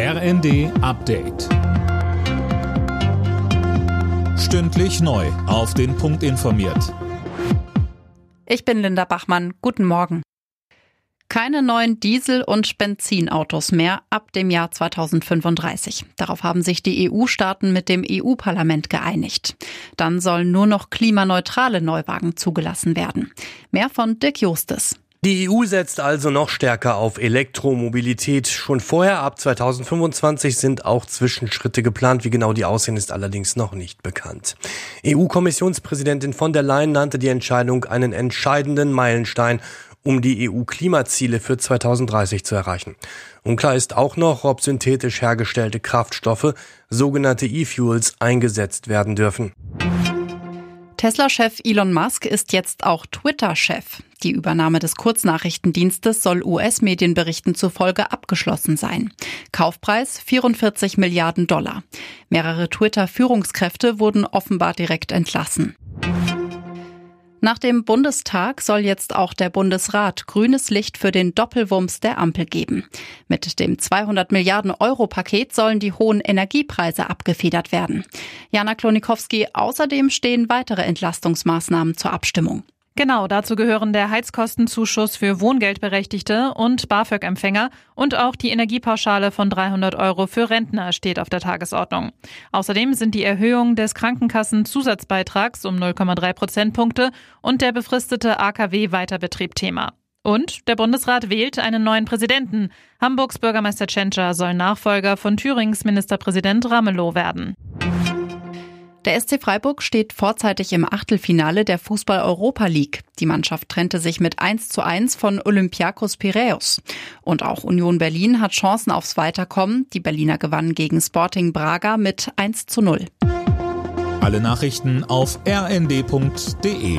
RND Update. Stündlich neu. Auf den Punkt informiert. Ich bin Linda Bachmann. Guten Morgen. Keine neuen Diesel- und Benzinautos mehr ab dem Jahr 2035. Darauf haben sich die EU-Staaten mit dem EU-Parlament geeinigt. Dann sollen nur noch klimaneutrale Neuwagen zugelassen werden. Mehr von Dirk Justes. Die EU setzt also noch stärker auf Elektromobilität. Schon vorher, ab 2025, sind auch Zwischenschritte geplant. Wie genau die aussehen, ist allerdings noch nicht bekannt. EU-Kommissionspräsidentin von der Leyen nannte die Entscheidung einen entscheidenden Meilenstein, um die EU-Klimaziele für 2030 zu erreichen. Unklar ist auch noch, ob synthetisch hergestellte Kraftstoffe, sogenannte E-Fuels, eingesetzt werden dürfen. Tesla-Chef Elon Musk ist jetzt auch Twitter-Chef. Die Übernahme des Kurznachrichtendienstes soll US-Medienberichten zufolge abgeschlossen sein. Kaufpreis 44 Milliarden Dollar. Mehrere Twitter-Führungskräfte wurden offenbar direkt entlassen. Nach dem Bundestag soll jetzt auch der Bundesrat grünes Licht für den Doppelwumms der Ampel geben. Mit dem 200 Milliarden Euro Paket sollen die hohen Energiepreise abgefedert werden. Jana Klonikowski, außerdem stehen weitere Entlastungsmaßnahmen zur Abstimmung. Genau, dazu gehören der Heizkostenzuschuss für Wohngeldberechtigte und BAföG-Empfänger und auch die Energiepauschale von 300 Euro für Rentner steht auf der Tagesordnung. Außerdem sind die Erhöhung des Krankenkassenzusatzbeitrags um 0,3 Prozentpunkte und der befristete AKW-Weiterbetrieb Thema. Und der Bundesrat wählt einen neuen Präsidenten. Hamburgs Bürgermeister Tschentscher soll Nachfolger von Thürings Ministerpräsident Ramelow werden. Der SC Freiburg steht vorzeitig im Achtelfinale der Fußball Europa League. Die Mannschaft trennte sich mit 1 zu 1 von Olympiakos Piraeus. Und auch Union Berlin hat Chancen aufs Weiterkommen. Die Berliner gewannen gegen Sporting Braga mit 1 zu 0. Alle Nachrichten auf rnd.de